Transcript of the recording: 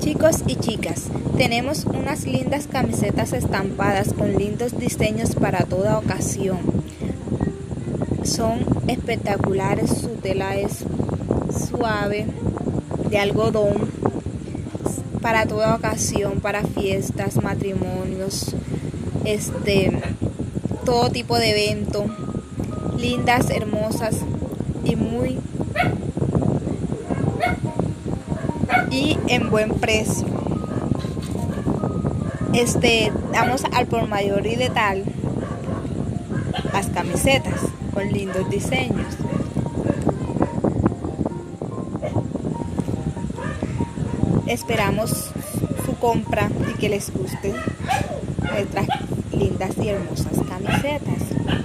Chicos y chicas, tenemos unas lindas camisetas estampadas con lindos diseños para toda ocasión. Son espectaculares, su tela es suave, de algodón, para toda ocasión, para fiestas, matrimonios, este, todo tipo de evento, lindas, hermosas y muy y en buen precio. Este, damos al por mayor y de tal las camisetas con lindos diseños. Esperamos su compra y que les guste nuestras lindas y hermosas camisetas.